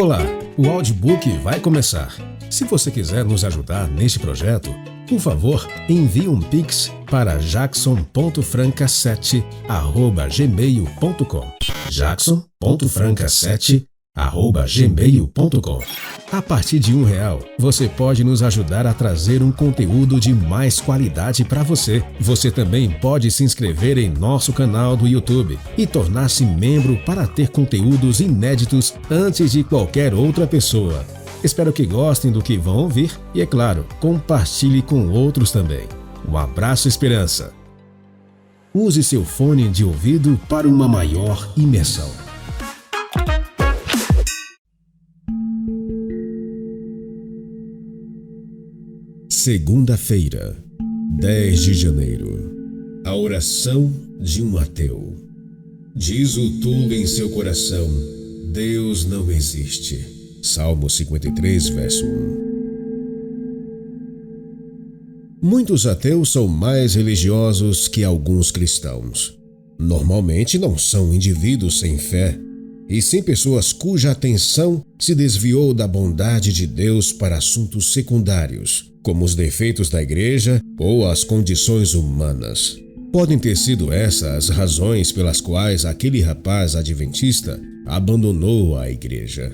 Olá, o audiobook vai começar. Se você quiser nos ajudar neste projeto, por favor, envie um pix para jackson.franca7@gmail.com. jackson.franca7@gmail.com. A partir de um real, você pode nos ajudar a trazer um conteúdo de mais qualidade para você. Você também pode se inscrever em nosso canal do YouTube e tornar-se membro para ter conteúdos inéditos antes de qualquer outra pessoa. Espero que gostem do que vão ouvir e, é claro, compartilhe com outros também. Um abraço, Esperança. Use seu fone de ouvido para uma maior imersão. Segunda-feira, 10 de janeiro. A oração de um ateu. Diz o tolo em seu coração: Deus não existe. Salmo 53, verso 1. Muitos ateus são mais religiosos que alguns cristãos. Normalmente não são indivíduos sem fé, e sim pessoas cuja atenção se desviou da bondade de Deus para assuntos secundários como os defeitos da igreja ou as condições humanas. Podem ter sido essas as razões pelas quais aquele rapaz adventista abandonou a igreja.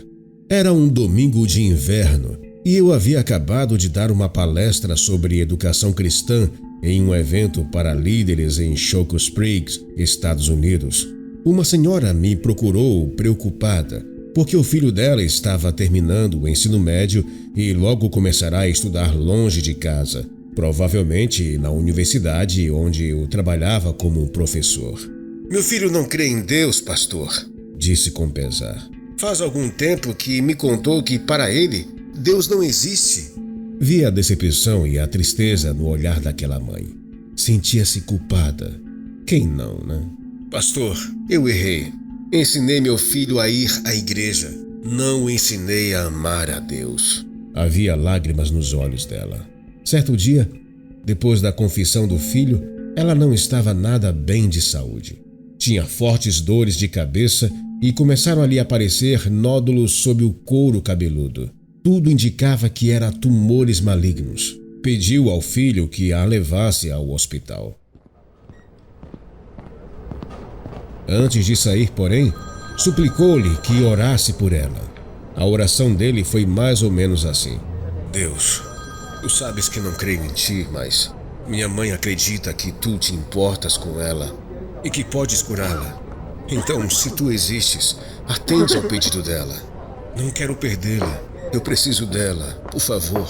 Era um domingo de inverno e eu havia acabado de dar uma palestra sobre educação cristã em um evento para líderes em Choco Springs, Estados Unidos. Uma senhora me procurou preocupada porque o filho dela estava terminando o ensino médio e logo começará a estudar longe de casa, provavelmente na universidade onde eu trabalhava como professor. Meu filho não crê em Deus, pastor, disse com pesar. Faz algum tempo que me contou que para ele Deus não existe. Vi a decepção e a tristeza no olhar daquela mãe. Sentia-se culpada. Quem não, né? Pastor, eu errei. Ensinei meu filho a ir à igreja. Não o ensinei a amar a Deus. Havia lágrimas nos olhos dela. Certo dia, depois da confissão do filho, ela não estava nada bem de saúde. Tinha fortes dores de cabeça e começaram a lhe aparecer nódulos sob o couro cabeludo. Tudo indicava que era tumores malignos. Pediu ao filho que a levasse ao hospital. Antes de sair, porém, suplicou-lhe que orasse por ela. A oração dele foi mais ou menos assim: Deus, tu sabes que não creio em ti, mas minha mãe acredita que tu te importas com ela e que podes curá-la. Então, se tu existes, atende ao pedido dela. Não quero perdê-la. Eu preciso dela, por favor.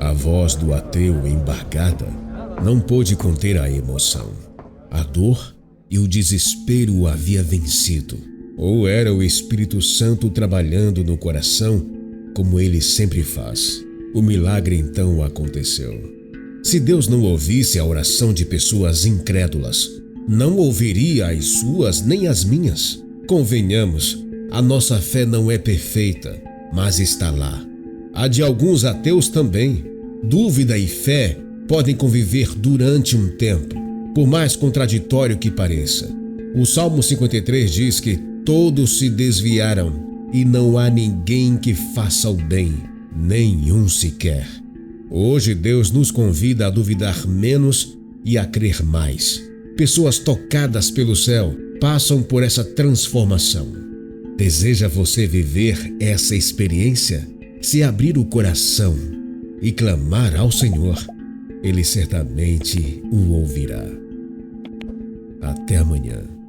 A voz do ateu embargada não pôde conter a emoção. A dor e o desespero havia vencido. Ou era o Espírito Santo trabalhando no coração, como ele sempre faz. O milagre então aconteceu. Se Deus não ouvisse a oração de pessoas incrédulas, não ouviria as suas nem as minhas. Convenhamos, a nossa fé não é perfeita, mas está lá. A de alguns ateus também. Dúvida e fé podem conviver durante um tempo, por mais contraditório que pareça. O Salmo 53 diz que todos se desviaram e não há ninguém que faça o bem, nenhum sequer. Hoje Deus nos convida a duvidar menos e a crer mais. Pessoas tocadas pelo céu passam por essa transformação. Deseja você viver essa experiência? Se abrir o coração e clamar ao Senhor, Ele certamente o ouvirá. Até amanhã.